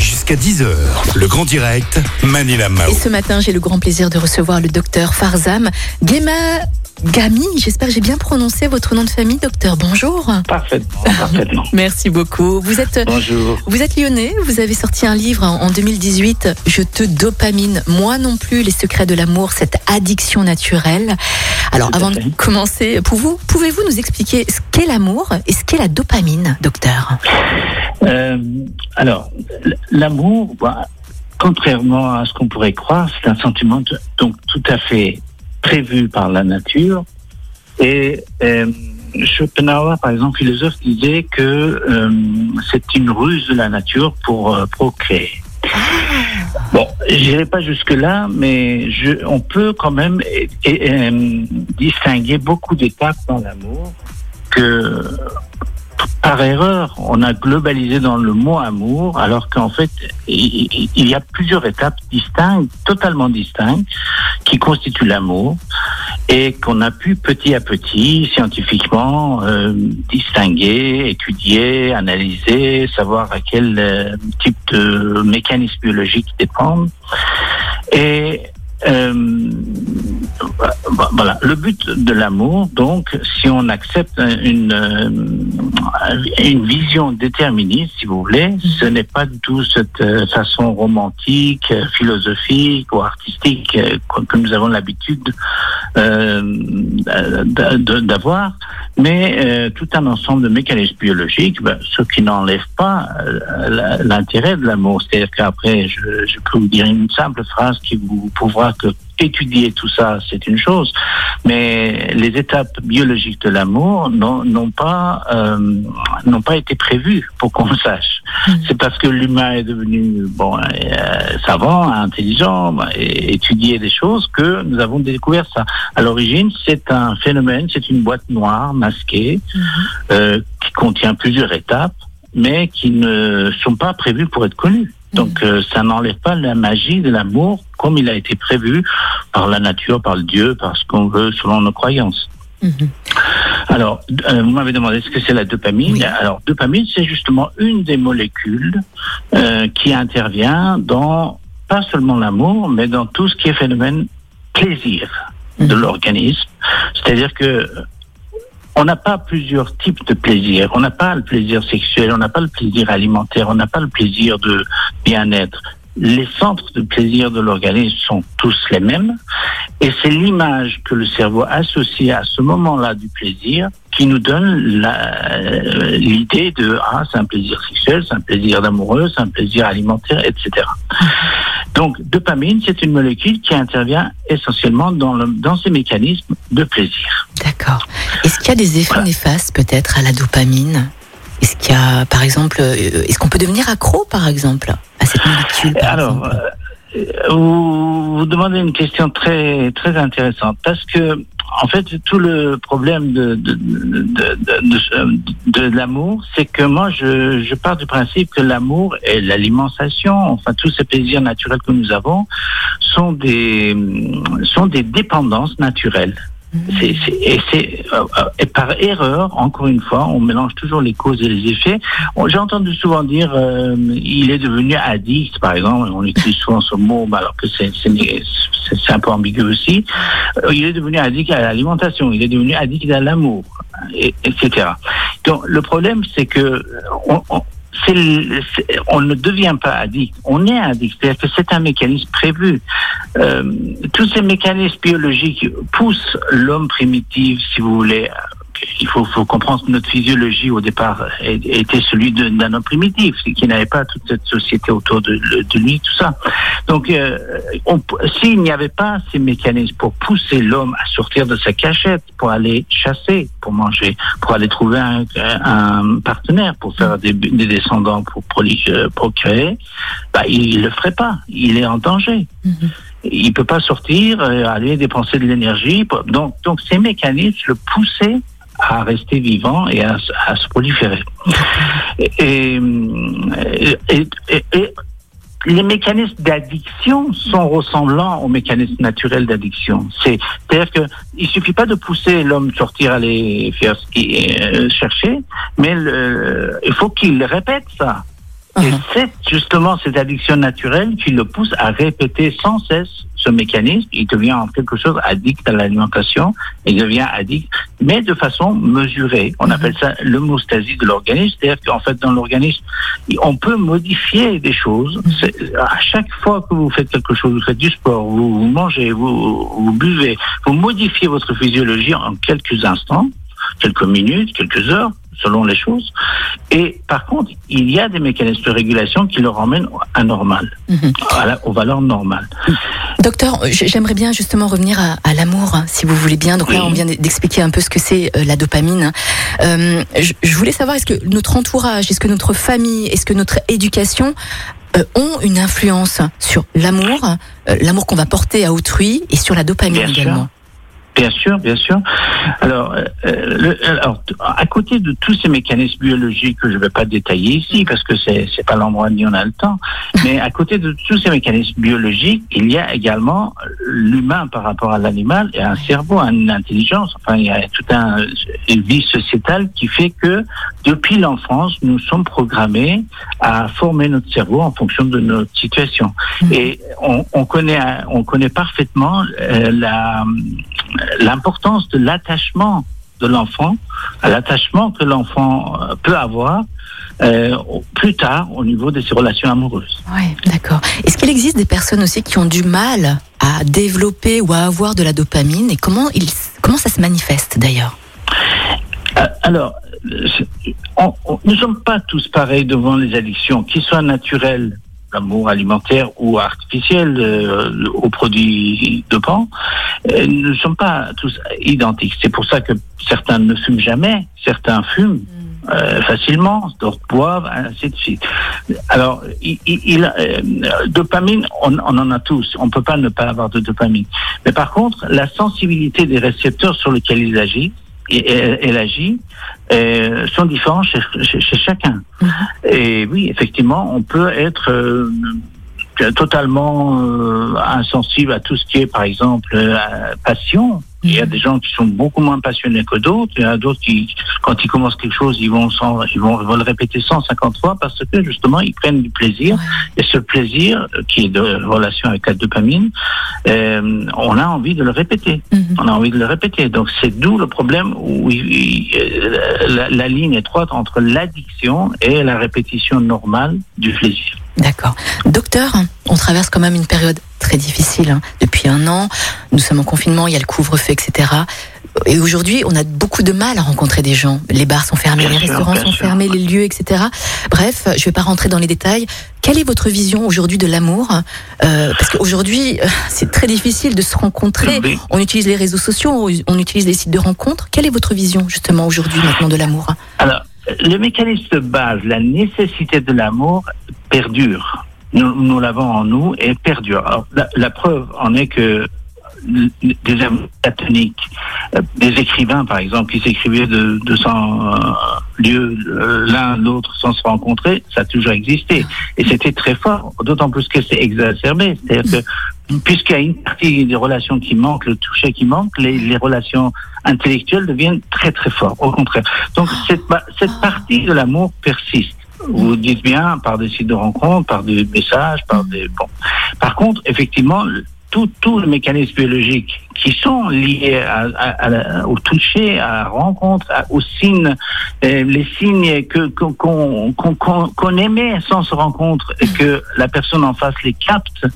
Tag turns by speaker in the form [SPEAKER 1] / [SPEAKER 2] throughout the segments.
[SPEAKER 1] Jusqu'à 10h, le grand direct, Manila Mao.
[SPEAKER 2] Et ce matin, j'ai le grand plaisir de recevoir le docteur Farzam Gema Gami. J'espère que j'ai bien prononcé votre nom de famille, docteur. Bonjour.
[SPEAKER 3] Parfaitement, parfaitement.
[SPEAKER 2] Merci beaucoup. Vous êtes,
[SPEAKER 3] Bonjour.
[SPEAKER 2] vous êtes lyonnais. Vous avez sorti un livre en en 2018, Je te dopamine. Moi non plus, les secrets de l'amour, cette addiction naturelle. Alors,
[SPEAKER 3] Tout
[SPEAKER 2] avant de commencer, pouvez-vous, pouvez-vous nous expliquer ce qu'est l'amour et ce qu'est la dopamine, docteur?
[SPEAKER 3] Euh, alors, l'amour, bah, contrairement à ce qu'on pourrait croire, c'est un sentiment donc tout à fait prévu par la nature. Et euh, Schopenhauer, par exemple, philosophe, disait que euh, c'est une ruse de la nature pour euh, procréer. Bon, j'irai pas jusque là, mais je, on peut quand même distinguer beaucoup d'étapes dans l'amour que par erreur, on a globalisé dans le mot amour, alors qu'en fait, il, y a plusieurs étapes distinctes, totalement distinctes, qui constituent l'amour et qu'on a pu petit à petit, scientifiquement, euh, distinguer, étudier, analyser, savoir à quel euh, type de mécanisme biologique dépendent. Et euh, voilà, le but de l'amour, donc, si on accepte une, euh, une vision déterministe, si vous voulez, ce n'est pas du tout cette euh, façon romantique, euh, philosophique ou artistique que nous avons l'habitude euh, d'avoir, mais euh, tout un ensemble de mécanismes biologiques, ben, ce qui n'enlève pas l'intérêt de l'amour. C'est-à-dire qu'après, je, je peux vous dire une simple phrase qui vous prouvera que étudier tout ça, c'est une chose, mais les étapes biologiques de l'amour n'ont pas euh, n'ont pas été prévues pour qu'on le sache. C'est parce que l'humain est devenu bon euh, savant, intelligent, bah, et étudier des choses que nous avons découvert ça. À l'origine, c'est un phénomène, c'est une boîte noire masquée euh, qui contient plusieurs étapes, mais qui ne sont pas prévues pour être connues. Donc euh, ça n'enlève pas la magie de l'amour comme il a été prévu par la nature, par le Dieu, par ce qu'on veut selon nos croyances.
[SPEAKER 2] Mhm.
[SPEAKER 3] Alors, euh, vous m'avez demandé ce que c'est la dopamine.
[SPEAKER 2] Oui.
[SPEAKER 3] Alors, dopamine, c'est justement une des molécules euh, qui intervient dans pas seulement l'amour, mais dans tout ce qui est phénomène plaisir de
[SPEAKER 2] Mhm.
[SPEAKER 3] l'organisme. C'est-à-dire que on n'a pas plusieurs types de plaisir. On n'a pas le plaisir sexuel, on n'a pas le plaisir alimentaire, on n'a pas le plaisir de bien-être. Les centres de plaisir de l'organisme sont tous les mêmes et c'est l'image que le cerveau associe à ce moment-là du plaisir qui nous donne euh, l'idée de ah c'est un plaisir sexuel, c'est un plaisir d'amoureux, c'est un plaisir alimentaire, etc. Donc dopamine c'est une molécule qui intervient essentiellement dans, le, dans ces mécanismes de plaisir.
[SPEAKER 2] D'accord. Est-ce qu'il y a des effets
[SPEAKER 3] Voilà.
[SPEAKER 2] néfastes peut-être à la dopamine? Est-ce qu'il y a, par exemple, euh, est-ce qu'on peut devenir accro, par exemple, à cette molécule
[SPEAKER 3] Alors, euh, vous, vous demandez une question très très intéressante parce que en fait tout le problème de de de, de, de- de l'amour, c'est que moi je, je pars du principe que l'amour et l'alimentation, enfin tous ces plaisirs naturels que nous avons, sont des sont des dépendances naturelles. C'est, c'est- et, c'est, euh, par erreur, encore une fois, on mélange toujours les causes et les effets. J'ai entendu souvent dire euh, il est devenu addict, par exemple. On utilise souvent ce mot, alors que c'est, c'est, un peu ambigu aussi. Euh, il est devenu addict à l'alimentation, il est devenu addict à l'amour, et- etc. Donc le problème, c'est que euh, on, on- on ne devient pas addict, on est addict. C'est-à-dire que c'est un mécanisme prévu. Euh, tous ces mécanismes biologiques poussent l'homme primitif, si vous voulez. Il faut, faut comprendre que notre physiologie au départ était celui d'un homme primitif, qui n'avait pas toute cette société autour de, de lui, tout ça. Donc, euh, s'il n'y avait pas ces mécanismes pour pousser l'homme à sortir de sa cachette, pour aller chasser, pour manger, pour aller trouver un, un partenaire, pour faire des, des descendants, pour procréer, bah, il le ferait pas. Il est en danger.
[SPEAKER 2] Mhm.
[SPEAKER 3] Il peut pas sortir, euh, aller dépenser de l'énergie. Donc, donc ces mécanismes le poussaient à rester vivant et à, à se proliférer. Et, et, et- les mécanismes d'addiction sont ressemblants aux mécanismes naturels d'addiction. C'est-à-dire que il suffit pas de pousser l'homme sortir aller faire ce qu'il euh, chercher, mais le, il faut qu'il répète ça. Et
[SPEAKER 2] Mhm.
[SPEAKER 3] c'est justement cette addiction naturelle qui le pousse à répéter sans cesse ce mécanisme. Il devient en quelque chose addict à l'alimentation, il devient addict, mais de façon mesurée. On
[SPEAKER 2] Mhm.
[SPEAKER 3] appelle ça l'homostasie de l'organisme, c'est-à-dire qu'en fait dans l'organisme, on peut modifier des choses.
[SPEAKER 2] Mhm.
[SPEAKER 3] À chaque fois que vous faites quelque chose, vous faites du sport, vous, vous mangez, vous, vous buvez, vous modifiez votre physiologie en quelques instants, quelques minutes, quelques heures, selon les choses. Et par contre, il y a des mécanismes de régulation qui le ramènent à normal,
[SPEAKER 2] Mhm.
[SPEAKER 3] à la- aux valeurs normales.
[SPEAKER 2] Docteur, j'aimerais bien justement revenir à, à l'amour, hein, si vous voulez bien. Donc là, on vient d'expliquer un peu ce que c'est euh, la dopamine. Euh, je, je voulais savoir, est-ce que notre entourage, est-ce que notre famille, est-ce que notre éducation euh, ont une influence sur l'amour, euh, l'amour qu'on va porter à autrui et sur la dopamine
[SPEAKER 3] Bien sûr. Bien sûr, bien sûr. Alors, euh, euh, le- alors, à côté de tous ces mécanismes biologiques que je ne vais pas détailler ici parce que c'est c'est pas l'endroit ni on a le temps, mais à côté de tous ces mécanismes biologiques, il y a également l'humain par rapport à l'animal et un cerveau, une intelligence. Enfin, il y a toute un, une vie sociétale qui fait que depuis l'enfance, nous sommes programmés à former notre cerveau en fonction de notre situation.
[SPEAKER 2] Mhm.
[SPEAKER 3] Et on, on connaît, on connaît parfaitement euh, la l'importance de l'attachement de l'enfant, à l'attachement que l'enfant euh, peut avoir euh, plus tard au niveau de ses relations amoureuses.
[SPEAKER 2] Oui, d'accord. Est-ce qu'il existe des personnes aussi qui ont du mal à développer ou à avoir de la dopamine et comment, il, comment ça se manifeste d'ailleurs?
[SPEAKER 3] Euh, Alors, c'est- on- on- nous ne sommes pas tous pareils devant les addictions, qu'ils soient naturelles, l'amour alimentaire ou artificiel euh, aux produits dopants. Euh, nous ne sommes pas tous identiques. C'est pour ça que certains ne fument jamais, certains fument. euh, facilement, d'autres boivent, ainsi de suite. Alors, il, il- euh, dopamine, on, on en a tous. On ne peut pas ne pas avoir de dopamine. Mais par contre, la sensibilité des récepteurs sur lesquels il agit, et, et- elle agit, euh, sont différents chez, chez- chez chacun.
[SPEAKER 2] Mhm.
[SPEAKER 3] Et oui, effectivement, on peut être euh, totalement euh, insensible à tout ce qui est, par exemple, euh, passion. Il y a des gens qui sont beaucoup moins passionnés que d'autres. Il y en a d'autres qui, quand ils commencent quelque chose, ils vont, ils vont, le répéter 150 fois parce que justement, ils prennent du plaisir. Et ce plaisir, euh, qui est de relation avec la dopamine, euh, on a envie de le répéter.
[SPEAKER 2] Mhm.
[SPEAKER 3] On a envie de le répéter. Donc c'est d'où le problème où il- il- euh, la, la ligne étroite entre l'addiction et la répétition normale du plaisir.
[SPEAKER 2] D'accord. Docteur, on traverse quand même une période très difficile. hein. Depuis un an, nous sommes en confinement, il y a le couvre-feu, etc. Et aujourd'hui, on a beaucoup de mal à rencontrer des gens. Les bars sont fermés,
[SPEAKER 3] Bien
[SPEAKER 2] les
[SPEAKER 3] sûr,
[SPEAKER 2] restaurants sont
[SPEAKER 3] sûr.
[SPEAKER 2] fermés, les lieux, etc. Bref, je ne vais pas rentrer dans les détails. Quelle est votre vision aujourd'hui de l'amour? Euh, Parce qu'aujourd'hui, c'est très difficile de se rencontrer.
[SPEAKER 3] Oui.
[SPEAKER 2] On utilise les réseaux sociaux, on utilise les sites de rencontres. Quelle est votre vision justement aujourd'hui maintenant de l'amour?
[SPEAKER 3] Alors, le mécanisme de base, la nécessité de l'amour perdure. Nous, l'avons en nous et perdure. Alors, la, preuve en est que des amours platoniques, euh, des écrivains par exemple qui s'écrivaient de 200 euh, lieux euh, l'un l'autre sans se rencontrer, ça a toujours existé et c'était très fort. D'autant plus que c'est exacerbé, c'est-à-dire que puisqu'il y a une partie des relations qui manquent, le toucher qui manque, les, relations intellectuelles deviennent très très fortes. Au contraire. Donc cette, cette partie de l'amour persiste. Vous dites bien par des sites de rencontres, par des messages, par des bon. Par contre, effectivement, tout, tout le mécanisme biologique qui sont liés à, à- à au toucher, à la rencontre, aux signes, euh, les signes que qu'on qu'on- qu'on- qu'on émet sans se rencontre et que la personne en face les capte.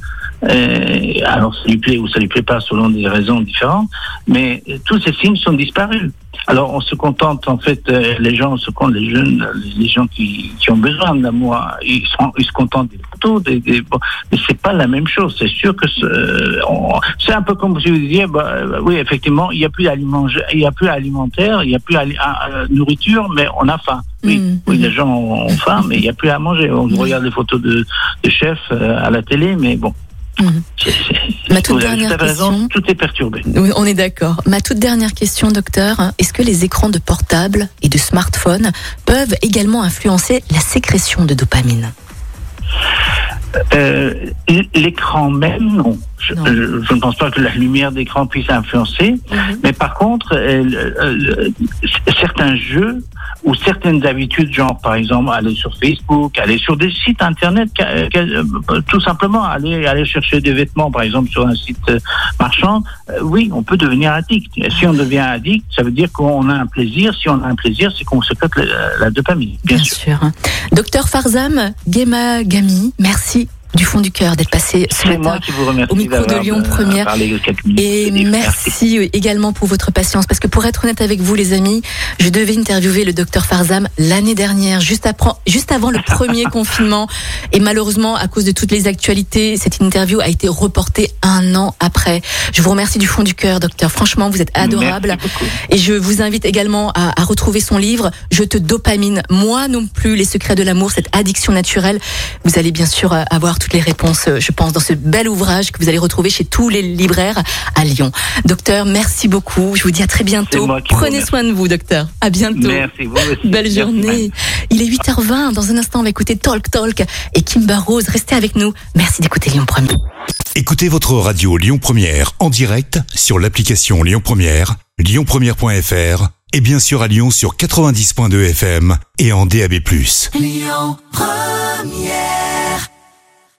[SPEAKER 3] Euh, alors ça lui plaît ou ça lui plaît pas selon des raisons différentes, mais tous ces signes sont disparus. Alors on se contente en fait, euh, les gens se contentent, les jeunes, les gens qui, qui ont besoin d'amour, ils, sont, ils se contentent des photos, des, des, bon, mais c'est pas la même chose. C'est sûr que c'est euh, on- c'est un peu comme si vous disiez, bah, oui effectivement, il y a plus il y a plus alimentaire, il y a plus à- à- nourriture, mais on a faim. Oui,
[SPEAKER 2] Mm,
[SPEAKER 3] oui, les gens ont faim, mais il n'y a plus à manger. On
[SPEAKER 2] Mm.
[SPEAKER 3] regarde les photos de, de chefs euh, à la télé, mais bon.
[SPEAKER 2] Mhm. Ma toute dernière
[SPEAKER 3] raison,
[SPEAKER 2] question.
[SPEAKER 3] tout est perturbé.
[SPEAKER 2] Oui, on est d'accord. Ma toute dernière question, docteur, est-ce que les écrans de portable et de smartphone peuvent également influencer la sécrétion de dopamine?
[SPEAKER 3] Euh, L'écran même, non. Je,
[SPEAKER 2] Non.
[SPEAKER 3] je- je ne pense pas que la lumière d'écran puisse influencer.
[SPEAKER 2] Mhm.
[SPEAKER 3] Mais par contre, euh, euh, certains jeux ou certaines habitudes, genre par exemple aller sur Facebook, aller sur des sites internet, euh, tout simplement aller aller chercher des vêtements, par exemple sur un site euh, marchand, euh, oui, on peut devenir addict. Et si on devient addict, ça veut dire qu'on a un plaisir. Si on a un plaisir, c'est qu'on sécrète la, la dopamine, bien,
[SPEAKER 2] Bien
[SPEAKER 3] sûr.
[SPEAKER 2] sûr. Docteur Farzam Gema Gami, merci du fond du cœur d'être passé ce matin. au micro de Lyon
[SPEAKER 3] euh,
[SPEAKER 2] Première. Et merci également pour votre patience, parce que pour être honnête avec vous, les amis, je devais interviewer le docteur Farzam l'année dernière, juste, après, juste avant le premier confinement. Et malheureusement, à cause de toutes les actualités, cette interview a été reportée un an après. Je vous remercie du fond du cœur, docteur. Franchement, vous êtes adorable. Et je vous invite également à, à retrouver son livre Je te dopamine, moi non plus, les secrets de l'amour, cette addiction naturelle. Vous allez bien sûr euh, avoir toutes les réponses, euh, je pense, dans ce bel ouvrage que vous allez retrouver chez tous les libraires à Lyon. Docteur, merci beaucoup. Je vous dis à très bientôt. Prenez soin de vous, docteur. À bientôt.
[SPEAKER 3] Merci, vous aussi.
[SPEAKER 2] Belle
[SPEAKER 3] Merci,
[SPEAKER 2] journée. Il est 8h20. Dans un instant, on va écouter Talk Talk et Kimba Rose. Restez avec nous. Merci d'écouter Lyon Premier.
[SPEAKER 1] Écoutez votre radio Lyon Première en direct sur l'application Lyon Première, lyonpremière.fr et bien sûr à Lyon sur 90.2 FM et en DAB+.
[SPEAKER 4] Lyon Première